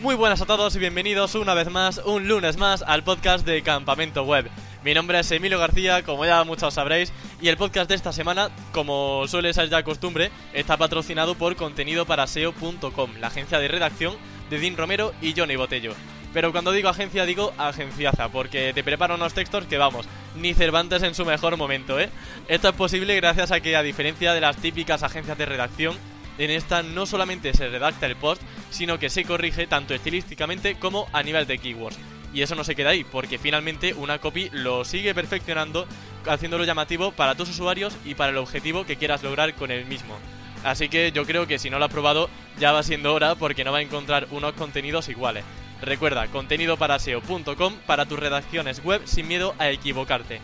Muy buenas a todos y bienvenidos una vez más, un lunes más, al podcast de Campamento Web. Mi nombre es Emilio García, como ya muchos sabréis, y el podcast de esta semana, como suele ser ya costumbre, está patrocinado por contenidoparaseo.com, la agencia de redacción de Dean Romero y Johnny Botello. Pero cuando digo agencia digo agenciaza, porque te preparo unos textos que vamos, ni Cervantes en su mejor momento, ¿eh? Esto es posible gracias a que a diferencia de las típicas agencias de redacción, en esta no solamente se redacta el post, sino que se corrige tanto estilísticamente como a nivel de keywords. Y eso no se queda ahí, porque finalmente una copy lo sigue perfeccionando, haciéndolo llamativo para tus usuarios y para el objetivo que quieras lograr con el mismo. Así que yo creo que si no lo has probado, ya va siendo hora porque no va a encontrar unos contenidos iguales. Recuerda, contenidoparaseo.com para tus redacciones web sin miedo a equivocarte.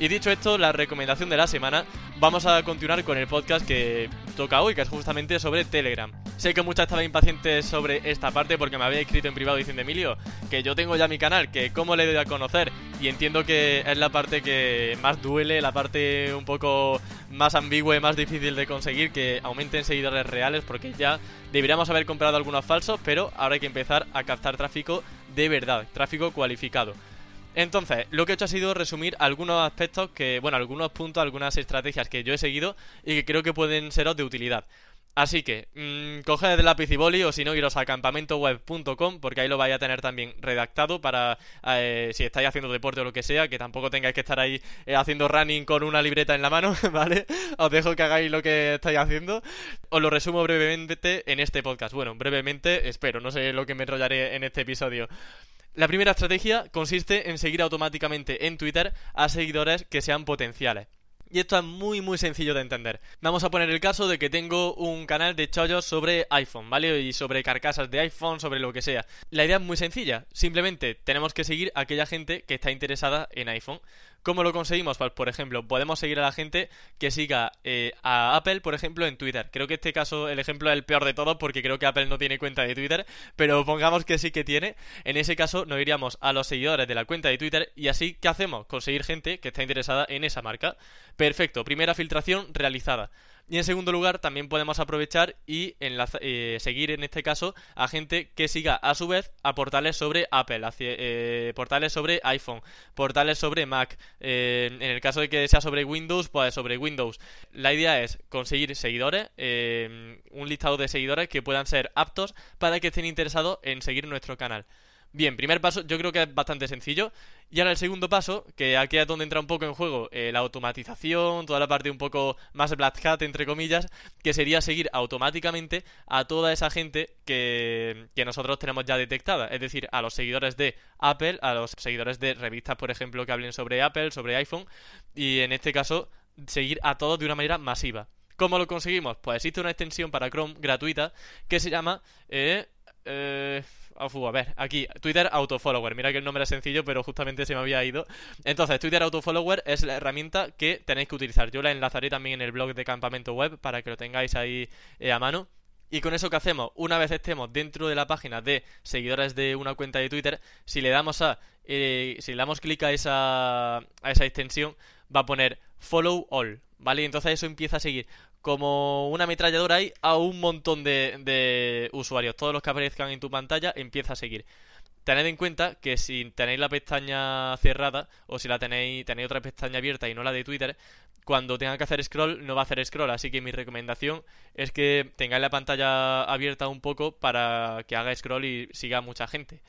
Y dicho esto, la recomendación de la semana, vamos a continuar con el podcast que toca hoy, que es justamente sobre Telegram. Sé que muchas estaban impacientes sobre esta parte porque me había escrito en privado diciendo Emilio que yo tengo ya mi canal, que cómo le doy a conocer. Y entiendo que es la parte que más duele, la parte un poco más ambigua y más difícil de conseguir, que aumenten seguidores reales, porque ya deberíamos haber comprado algunos falsos, pero ahora hay que empezar a captar tráfico de verdad, tráfico cualificado. Entonces, lo que he hecho ha sido resumir algunos aspectos que, bueno, algunos puntos, algunas estrategias que yo he seguido y que creo que pueden seros de utilidad. Así que, mmm, coged el lápiz y boli o si no, iros a campamentoweb.com porque ahí lo vais a tener también redactado para eh, si estáis haciendo deporte o lo que sea, que tampoco tengáis que estar ahí eh, haciendo running con una libreta en la mano, ¿vale? Os dejo que hagáis lo que estáis haciendo. Os lo resumo brevemente en este podcast. Bueno, brevemente, espero, no sé lo que me enrollaré en este episodio. La primera estrategia consiste en seguir automáticamente en Twitter a seguidores que sean potenciales. Y esto es muy muy sencillo de entender. Vamos a poner el caso de que tengo un canal de chollos sobre iPhone, ¿vale? Y sobre carcasas de iPhone, sobre lo que sea. La idea es muy sencilla. Simplemente tenemos que seguir a aquella gente que está interesada en iPhone. ¿Cómo lo conseguimos? Pues, por ejemplo, podemos seguir a la gente que siga eh, a Apple, por ejemplo, en Twitter. Creo que este caso, el ejemplo es el peor de todos porque creo que Apple no tiene cuenta de Twitter, pero pongamos que sí que tiene. En ese caso, nos iríamos a los seguidores de la cuenta de Twitter y así, ¿qué hacemos? Conseguir gente que está interesada en esa marca. Perfecto, primera filtración realizada. Y en segundo lugar, también podemos aprovechar y eh, seguir en este caso a gente que siga a su vez a portales sobre Apple, eh, portales sobre iPhone, portales sobre Mac. Eh, en el caso de que sea sobre Windows, pues sobre Windows. La idea es conseguir seguidores, un listado de seguidores que puedan ser aptos para que estén interesados en seguir nuestro canal. Bien, primer paso yo creo que es bastante sencillo. Y ahora el segundo paso, que aquí es donde entra un poco en juego eh, la automatización, toda la parte un poco más black hat, entre comillas, que sería seguir automáticamente a toda esa gente que, que nosotros tenemos ya detectada. Es decir, a los seguidores de Apple, a los seguidores de revistas, por ejemplo, que hablen sobre Apple, sobre iPhone. Y en este caso, seguir a todos de una manera masiva. ¿Cómo lo conseguimos? Pues existe una extensión para Chrome gratuita que se llama... Eh, eh, a ver, aquí, Twitter Autofollower. Mira que el nombre es sencillo, pero justamente se me había ido. Entonces, Twitter Autofollower es la herramienta que tenéis que utilizar. Yo la enlazaré también en el blog de Campamento Web para que lo tengáis ahí eh, a mano. Y con eso que hacemos, una vez estemos dentro de la página de seguidores de una cuenta de Twitter, si le damos a eh, si le damos clic a esa a esa extensión, va a poner follow all, ¿vale? entonces eso empieza a seguir como una ametralladora ahí a un montón de, usuarios. Todos los que aparezcan en tu pantalla empieza a seguir. Tened en cuenta que si tenéis la pestaña cerrada o si la tenéis, tenéis otra pestaña abierta y no la de Twitter, cuando tenga que hacer scroll no va a hacer scroll. Así que mi recomendación es que tengáis la pantalla abierta un poco para que haga scroll y siga mucha gente.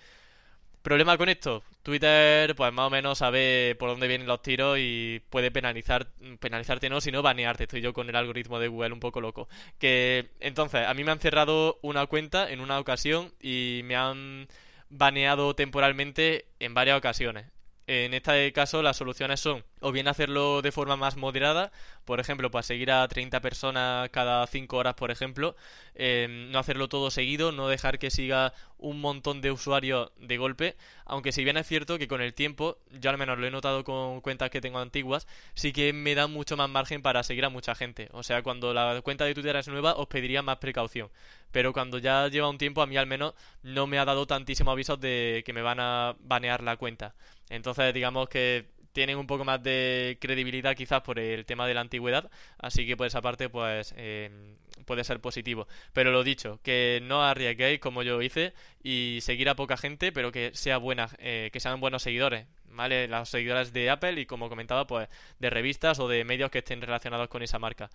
Problema con esto, Twitter pues más o menos sabe por dónde vienen los tiros y puede penalizar, penalizarte no, sino banearte. Estoy yo con el algoritmo de Google un poco loco. Que entonces, a mí me han cerrado una cuenta en una ocasión y me han baneado temporalmente en varias ocasiones. En este caso las soluciones son o bien hacerlo de forma más moderada, por ejemplo, para seguir a 30 personas cada 5 horas, por ejemplo, em, no hacerlo todo seguido, no dejar que siga un montón de usuarios de golpe, aunque si bien es cierto que con el tiempo, yo al menos lo he notado con cuentas que tengo antiguas, sí que me da mucho más margen para seguir a mucha gente. O sea, cuando la cuenta de Twitter es nueva, os pediría más precaución. Pero cuando ya lleva un tiempo, a mí al menos no me ha dado tantísimo avisos de que me van a banear la cuenta. Entonces, digamos que tienen un poco más de credibilidad quizás por el tema de la antigüedad, así que por esa parte pues eh, puede ser positivo. Pero lo dicho, que no arriesguéis como yo hice y seguir a poca gente, pero que sea buena, eh, que sean buenos seguidores. ¿Vale? Las seguidoras de Apple y como comentaba, pues de revistas o de medios que estén relacionados con esa marca.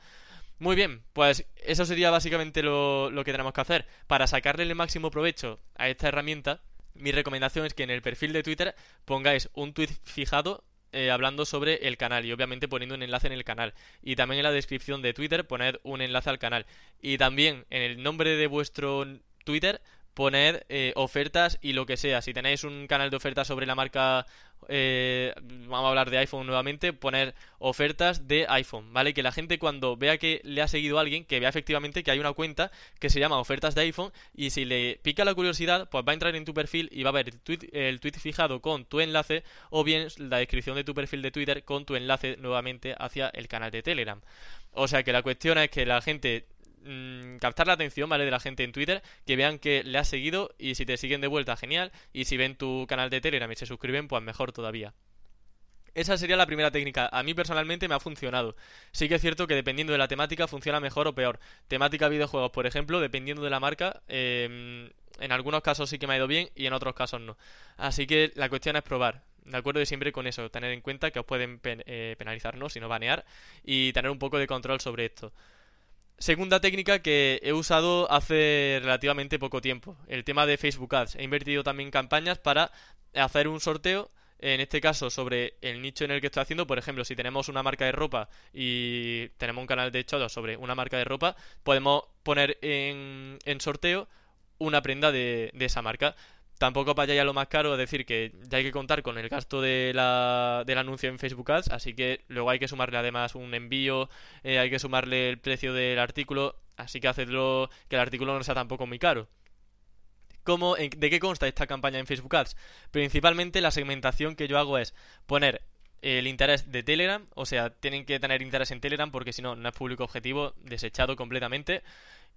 Muy bien, pues eso sería básicamente lo, lo que tenemos que hacer. Para sacarle el máximo provecho a esta herramienta, mi recomendación es que en el perfil de Twitter pongáis un tweet fijado eh, hablando sobre el canal y obviamente poniendo un enlace en el canal. Y también en la descripción de Twitter poned un enlace al canal. Y también en el nombre de vuestro Twitter poned eh, ofertas y lo que sea. Si tenéis un canal de ofertas sobre la marca, eh, vamos a hablar de iPhone nuevamente, poner ofertas de iPhone, ¿vale? Que la gente cuando vea que le ha seguido a alguien, que vea efectivamente que hay una cuenta que se llama ofertas de iPhone y si le pica la curiosidad, pues va a entrar en tu perfil y va a ver el tweet, el tweet fijado con tu enlace o bien la descripción de tu perfil de Twitter con tu enlace nuevamente hacia el canal de Telegram. O sea que la cuestión es que la gente Mm, captar la atención, ¿vale? De la gente en Twitter, que vean que le has seguido y si te siguen de vuelta, genial. Y si ven tu canal de Telegram y se suscriben, pues mejor todavía. Esa sería la primera técnica. A mí personalmente me ha funcionado. Sí que es cierto que dependiendo de la temática funciona mejor o peor. Temática videojuegos, por ejemplo, dependiendo de la marca, em, en algunos casos sí que me ha ido bien y en otros casos no. Así que la cuestión es probar. De acuerdo, y siempre con eso, tener en cuenta que os pueden eh, penalizar, ¿no? Si no banear, y tener un poco de control sobre esto. Segunda técnica que he usado hace relativamente poco tiempo, el tema de Facebook Ads. He invertido también campañas para hacer un sorteo, en este caso sobre el nicho en el que estoy haciendo. Por ejemplo, si tenemos una marca de ropa y tenemos un canal de hecho sobre una marca de ropa, podemos poner en, en sorteo una prenda de, de esa marca tampoco para allá lo más caro, es decir, que ya hay que contar con el gasto de la, del anuncio en Facebook Ads, así que luego hay que sumarle además un envío, eh, hay que sumarle el precio del artículo, así que hacedlo que el artículo no sea tampoco muy caro. ¿Cómo, ¿De qué consta esta campaña en Facebook Ads? Principalmente la segmentación que yo hago es poner el interés de Telegram, o sea, tienen que tener interés en Telegram porque si no, no es público objetivo, desechado completamente.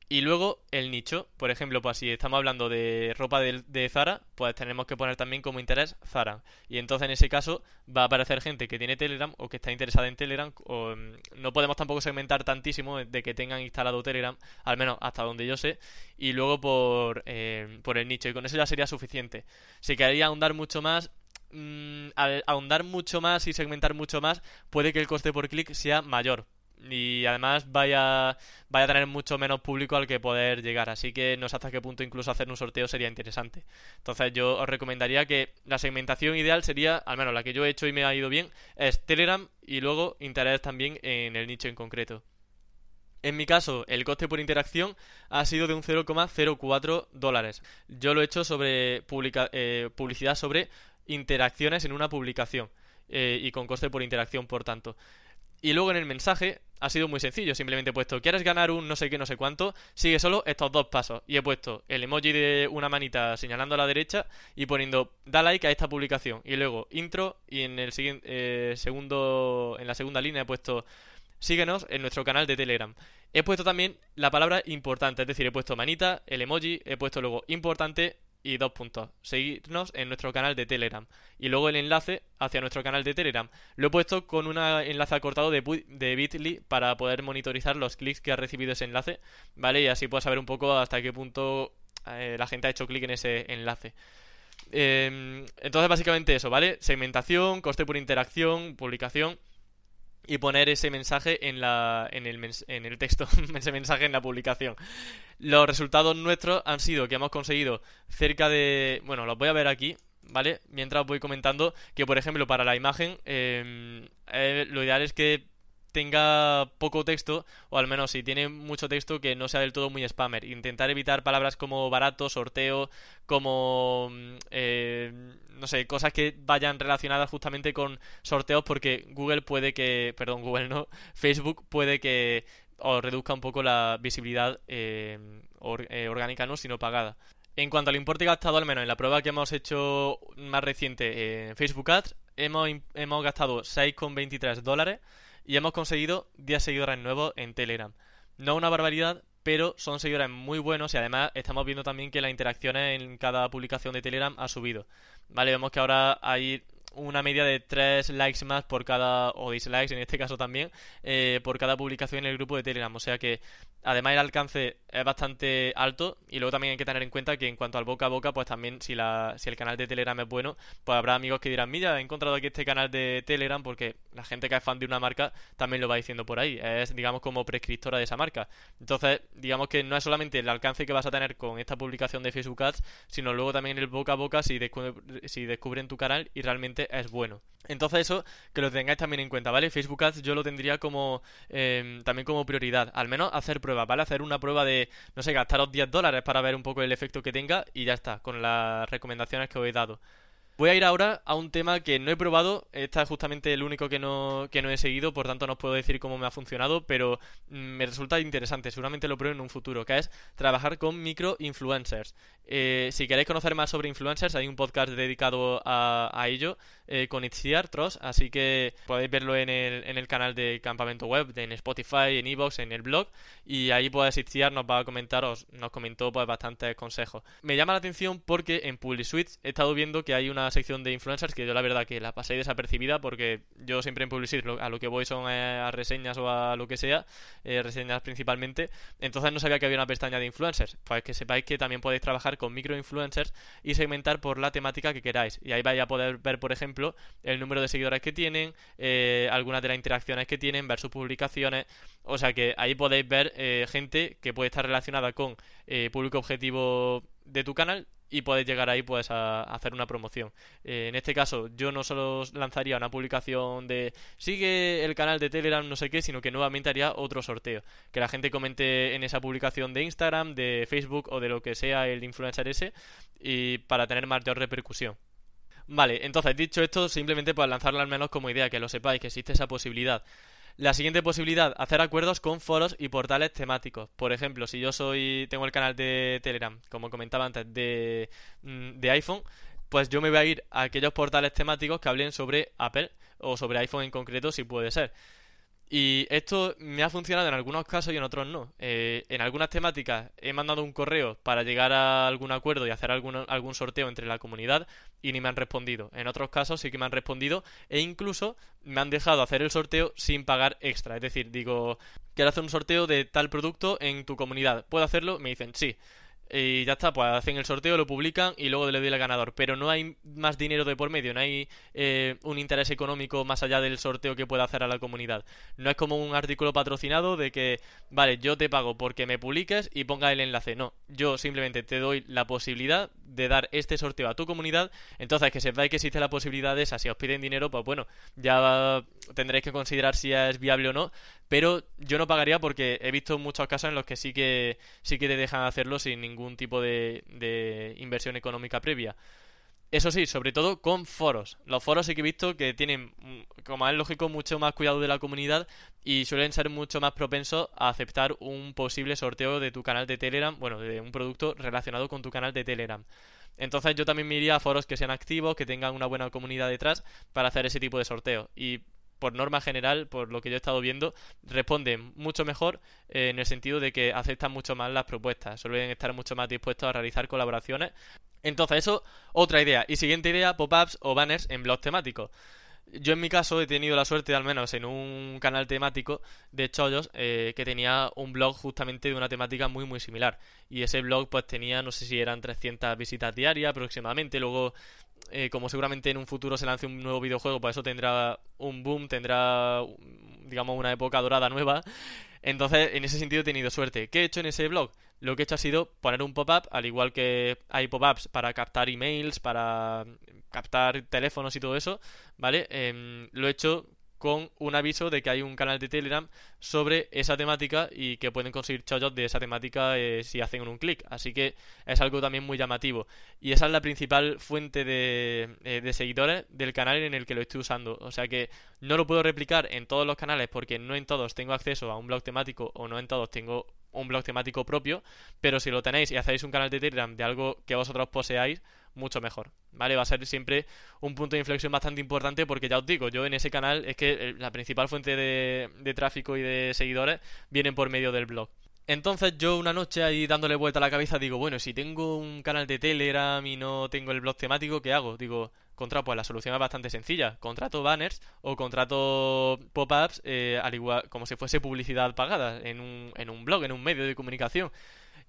Y luego el nicho, por ejemplo, pues si estamos hablando de ropa de, Zara, pues tenemos que poner también como interés Zara. Y entonces en ese caso va a aparecer gente que tiene Telegram o que está interesada en Telegram. O, mm, no podemos tampoco segmentar tantísimo de que tengan instalado Telegram, al menos hasta donde yo sé. Y luego por, eh, por el nicho. Y con eso ya sería suficiente. Si quería ahondar mucho más, mm, al ahondar mucho más y segmentar mucho más, puede que el coste por clic sea mayor y además vaya, vaya a tener mucho menos público al que poder llegar. Así que no sé hasta qué punto incluso hacer un sorteo sería interesante. Entonces yo os recomendaría que la segmentación ideal sería, al menos la que yo he hecho y me ha ido bien, es Telegram y luego interés también en el nicho en concreto. En mi caso, el coste por interacción ha sido de un 0,04 dólares. Yo lo he hecho sobre eh, publicidad sobre interacciones en una publicación eh, y con coste por interacción, por tanto. Y luego en el mensaje ha sido muy sencillo, simplemente he puesto, ¿quieres ganar un no sé qué, no sé cuánto? Sigue solo estos dos pasos. Y he puesto el emoji de una manita señalando a la derecha y poniendo, da like a esta publicación. Y luego intro y en el siguiente, eh, segundo, en la segunda línea he puesto, síguenos en nuestro canal de Telegram. He puesto también la palabra importante, es decir, he puesto manita, el emoji, he puesto luego importante y dos puntos. Seguirnos en nuestro canal de Telegram. Y luego el enlace hacia nuestro canal de Telegram. Lo he puesto con un enlace acortado de, de Bitly para poder monitorizar los clics que ha recibido ese enlace. ¿Vale? Y así puedo saber un poco hasta qué punto eh, la gente ha hecho clic en ese enlace. Em, entonces, básicamente eso, ¿vale? Segmentación, coste por interacción, publicación y poner ese mensaje en, la, en, el, en el texto, ese mensaje en la publicación. Los resultados nuestros han sido que hemos conseguido cerca de... Bueno, los voy a ver aquí, ¿vale? Mientras voy comentando que, por ejemplo, para la imagen, em, eh, lo ideal es que tenga poco texto, o al menos si tiene mucho texto, que no sea del todo muy spammer. Intentar evitar palabras como barato, sorteo, como... Mm, eh, no sé, cosas que vayan relacionadas justamente con sorteos, porque Google puede que... Perdón, Google no. Facebook puede que os reduzca un poco la visibilidad eh, eh, orgánica, no, sino pagada. En cuanto al importe gastado, al menos en la prueba que hemos hecho más reciente en Facebook Ads, hemos, hemos gastado 6,23 dólares y hemos conseguido 10 seguidores nuevos en Telegram. No una barbaridad, pero son seguidores muy buenos y además estamos viendo también que las interacciones en cada publicación de Telegram ha subido. Vale, vemos que ahora hay una media de 3 likes más por cada, o dislikes en este caso también, eh, por cada publicación en el grupo de Telegram. O sea que además el alcance es bastante alto y luego también hay que tener en cuenta que en cuanto al boca a boca, pues también si, la, si el canal de Telegram es bueno, pues habrá amigos que dirán, mira, he encontrado aquí este canal de Telegram porque la gente que es fan de una marca también lo va diciendo por ahí. Es, digamos, como prescriptora de esa marca. Entonces, digamos que no es solamente el alcance que vas a tener con esta publicación de Facebook Ads, sino luego también el boca a boca si, si descubren tu canal y realmente es bueno. Entonces eso, que lo tengáis también en cuenta, ¿vale? Facebook Ads yo lo tendría como em, también como prioridad, al menos hacer pruebas, ¿vale? Hacer una prueba de, no sé, gastaros 10 dólares para ver un poco el efecto que tenga y ya está, con las recomendaciones que os he dado. Voy a ir ahora a un tema que no he probado, este es justamente el único que no, que no he seguido, por tanto no os puedo decir cómo me ha funcionado, pero mm, me resulta interesante, seguramente lo pruebo en un futuro, que es trabajar con micro influencers. Eh, si queréis conocer más sobre influencers, hay un podcast dedicado a, ello eh, con Itziar Tross, así que podéis verlo en el, en el canal de Campamento Web, en Spotify, en Evox, en el blog, y ahí pues Itziar nos va a comentar, nos comentó pues bastantes consejos. Me llama la atención porque en PubliSuite he estado viendo que hay una sección de influencers que yo la verdad que la pasé desapercibida porque yo siempre en PubliSuite a lo que voy son eh, a reseñas o a lo que sea, reseñas principalmente, entonces no sabía que había una pestaña de influencers. Pues que sepáis que también podéis trabajar con microinfluencers y segmentar por la temática que queráis. Y ahí vais a poder ver, por ejemplo, el número de seguidores que tienen, eh, algunas de las interacciones que tienen, ver sus publicaciones. O sea que ahí podéis ver eh, gente que puede estar relacionada con eh, público objetivo de tu canal y puedes llegar ahí pues a, hacer una promoción. Eh, en este caso yo no solo lanzaría una publicación de sigue el canal de Telegram no sé qué, sino que nuevamente haría otro sorteo. Que la gente comente en esa publicación de Instagram, de Facebook o de lo que sea el influencer ese y para tener mayor repercusión. Vale, entonces dicho esto, simplemente para lanzarlo al menos como idea, que lo sepáis, que existe esa posibilidad. La siguiente posibilidad, hacer acuerdos con foros y portales temáticos. Por ejemplo, si yo soy tengo el canal de Telegram, como comentaba antes, de, mm, de iPhone, pues yo me voy a ir a aquellos portales temáticos que hablen sobre Apple o sobre iPhone en concreto, si puede ser. Y esto me ha funcionado en algunos casos y en otros no. Eh, en algunas temáticas he mandado un correo para llegar a algún acuerdo y hacer algún, algún sorteo entre la comunidad y ni me han respondido. En otros casos sí que me han respondido e incluso me han dejado hacer el sorteo sin pagar extra. Es decir, digo, quiero hacer un sorteo de tal producto en tu comunidad. ¿Puedo hacerlo? Me dicen sí y ya está, pues hacen el sorteo, lo publican y luego le doy al ganador. Pero no hay más dinero de por medio, no hay eh, un interés económico más allá del sorteo que pueda hacer a la comunidad. No es como un artículo patrocinado de que, vale, yo te pago porque me publiques y ponga el enlace. No, yo simplemente te doy la posibilidad de dar este sorteo a tu comunidad. Entonces, que sepáis que existe la posibilidad de esa. Si os piden dinero, pues bueno, ya tendréis que considerar si es viable o no. Pero yo no pagaría porque he visto muchos casos en los que sí que sí que te dejan hacerlo sin ningún tipo de, de inversión económica previa. Eso sí, sobre todo con foros. Los foros sí que he visto que tienen, mm, como es lógico, mucho más cuidado de la comunidad y suelen ser mucho más propensos a aceptar un posible sorteo de tu canal de Telegram, bueno, de un producto relacionado con tu canal de Telegram. Entonces yo también me iría a foros que sean activos, que tengan una buena comunidad detrás para hacer ese tipo de sorteo. Y por norma general, por lo que yo he estado viendo, responden mucho mejor eh, en el sentido de que aceptan mucho más las propuestas, suelen estar mucho más dispuestos a realizar colaboraciones entonces, eso, otra idea. Y siguiente idea, pop-ups o banners en blogs temáticos. Yo en mi caso he tenido la suerte, al menos en un canal temático de chollos, eh, que tenía un blog justamente de una temática muy muy similar. Y ese blog pues tenía, no sé si eran 300 visitas diarias aproximadamente. Luego, eh, como seguramente en un futuro se lance un nuevo videojuego, pues eso tendrá un boom, tendrá, digamos, una época dorada nueva. Entonces, en ese sentido he tenido suerte. ¿Qué he hecho en ese blog? Lo que he hecho ha sido poner un pop-up, al igual que hay pop-ups para captar emails, para captar teléfonos y todo eso, ¿vale? Em, lo he hecho con un aviso de que hay un canal de Telegram sobre esa temática y que pueden conseguir chollos de esa temática eh, si hacen un clic. Así que es algo también muy llamativo. Y esa es la principal fuente de, eh, de, seguidores del canal en el que lo estoy usando. O sea que no lo puedo replicar en todos los canales porque no en todos tengo acceso a un blog temático o no en todos tengo un blog temático propio. Pero si lo tenéis y hacéis un canal de Telegram de algo que vosotros poseáis, mucho mejor, ¿vale? Va a ser siempre un punto de inflexión bastante importante porque ya os digo, yo en ese canal es que eh, la principal fuente de, de tráfico y de seguidores vienen por medio del blog. Entonces yo una noche ahí dándole vuelta a la cabeza digo, bueno, si tengo un canal de Telegram y no tengo el blog temático, ¿qué hago? Digo, contra, pues la solución es bastante sencilla. Contrato banners o contrato pop-ups eh, al igual como si fuese publicidad pagada en un, en un blog, en un medio de comunicación.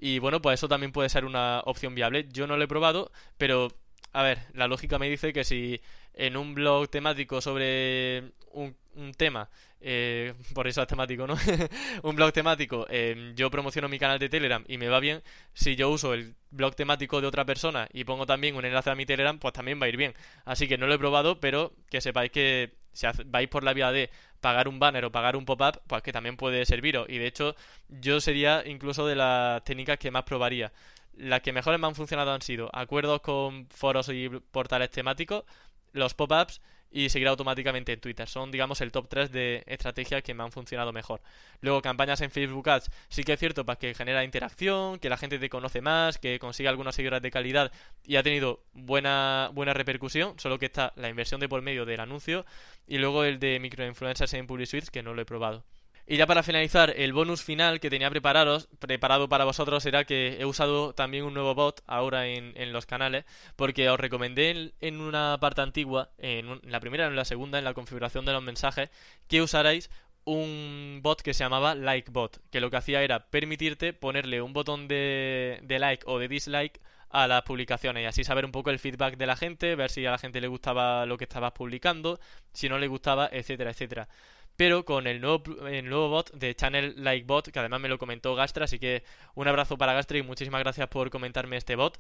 Y bueno, pues eso también puede ser una opción viable. Yo no lo he probado, pero a ver, la lógica me dice que si en un blog temático sobre un, tema, eh, por eso es temático, ¿no? un blog temático, eh, yo promociono mi canal de Telegram y me va bien, si yo uso el blog temático de otra persona y pongo también un enlace a mi Telegram, pues también va a ir bien. Así que no lo he probado, pero que sepáis que si vais por la vía de pagar un banner o pagar un pop-up, pues que también puede serviros. Y de hecho, yo sería incluso de las técnicas que más probaría. Las que mejores me han funcionado han sido acuerdos con foros y portales temáticos, los pop-ups y seguir automáticamente en Twitter. Son, digamos, el top 3 de estrategias que me han funcionado mejor. Luego, campañas en Facebook Ads, sí que es cierto para que genera interacción, que la gente te conoce más, que consiga algunos seguidores de calidad y ha tenido buena, buena repercusión, solo que está la inversión de por medio del anuncio y luego el de microinfluencers en Public Suites, que no lo he probado. Y ya para finalizar, el bonus final que tenía preparados, preparado para vosotros era que he usado también un nuevo bot ahora en, los canales, porque os recomendé en, una parte antigua, en, la primera, en la segunda, en la configuración de los mensajes, que usarais un bot que se llamaba LikeBot, que lo que hacía era permitirte ponerle un botón de, de like o de dislike a las publicaciones y así saber un poco el feedback de la gente, ver si a la gente le gustaba lo que estabas publicando, si no le gustaba, etcétera, etcétera pero con el nuevo, el nuevo bot de Channel Like Bot, que además me lo comentó Gastra, así que un abrazo para Gastra y muchísimas gracias por comentarme este bot.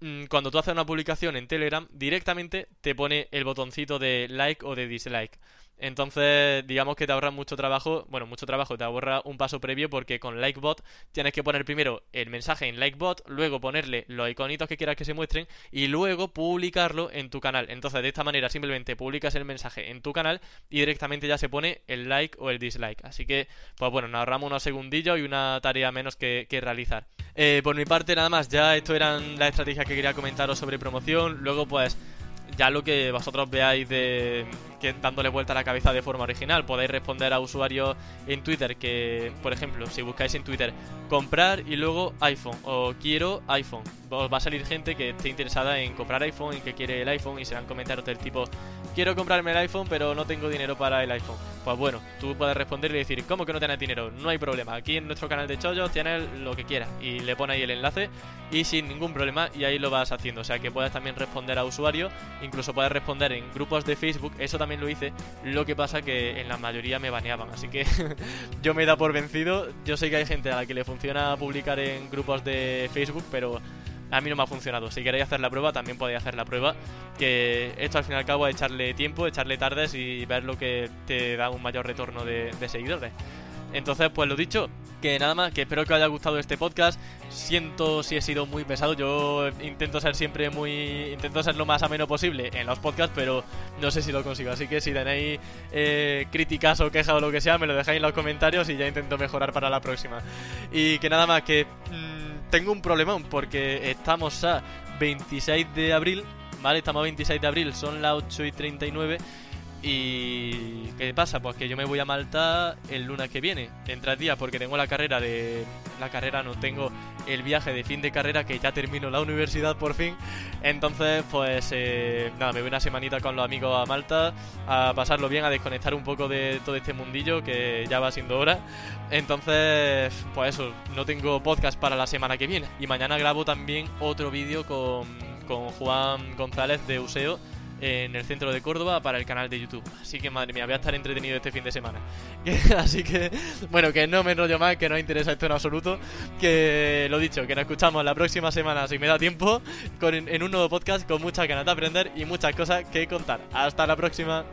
Mm, cuando tú haces una publicación en Telegram, directamente te pone el botoncito de like o de dislike. Entonces, digamos que te ahorra mucho trabajo, bueno, mucho trabajo, te ahorra un paso previo porque con Likebot tienes que poner primero el mensaje en Likebot, luego ponerle los iconitos que quieras que se muestren y luego publicarlo en tu canal. Entonces, de esta manera simplemente publicas el mensaje en tu canal y directamente ya se pone el like o el dislike. Así que, pues bueno, nos ahorramos unos segundillos y una tarea menos que, realizar. Eh, por mi parte, nada más, ya esto eran las estrategias que quería comentaros sobre promoción. Luego, pues ya lo que vosotros veáis de que dándole vuelta a la cabeza de forma original. Podéis responder a usuarios en Twitter que, por ejemplo, si buscáis en Twitter comprar y luego iPhone o quiero iPhone, os va a salir gente que esté interesada en comprar iPhone y que quiere el iPhone y serán comentarios del tipo quiero comprarme el iPhone pero no tengo dinero para el iPhone. Pues bueno, tú puedes responder y decir, ¿cómo que no tienes dinero? No hay problema. Aquí en nuestro canal de chollos tienes lo que quieras y le pone ahí el enlace y sin ningún problema y ahí lo vas haciendo. O sea que puedes también responder a usuarios, incluso puedes responder en grupos de Facebook, eso también lo hice, lo que pasa que en la mayoría me baneaban, así que yo me da por vencido, yo sé que hay gente a la que le funciona publicar en grupos de Facebook, pero a mí no me ha funcionado. Si queréis hacer la prueba, también podéis hacer la prueba. Que esto al fin y al cabo es echarle tiempo, echarle tardes y ver lo que te da un mayor retorno de, seguidores. Entonces, pues lo dicho, que nada más, que espero que os haya gustado este podcast. Siento si he sido muy pesado, yo intento ser siempre muy. intento ser lo más ameno posible en los podcasts, pero no sé si lo consigo. Así que si tenéis eh, críticas o quejas o lo que sea, me lo dejáis en los comentarios y ya intento mejorar para la próxima. Y que nada más, que mm, tengo un problemón porque estamos a 26 de abril, ¿vale? Estamos a 26 de abril, son las 8 y 39 y ¿qué pasa? Pues que yo me voy a Malta el lunes que viene, en tres días, porque tengo la carrera de... La carrera no, tengo el viaje de fin de carrera que ya termino la universidad por fin. Entonces, pues eh, nada, me voy una semanita con los amigos a Malta a pasarlo bien, a desconectar un poco de todo este mundillo que ya va siendo hora. Entonces, pues eso, no tengo podcast para la semana que viene. Y mañana grabo también otro vídeo con, con Juan González de Useo en el centro de Córdoba para el canal de YouTube. Así que madre mía, voy a estar entretenido este fin de semana. Así que, bueno, que no me enrollo más, que no interesa esto en absoluto. Que lo dicho, que nos escuchamos la próxima semana, si me da tiempo, con, en un nuevo podcast con muchas ganas de aprender y muchas cosas que contar. Hasta la próxima.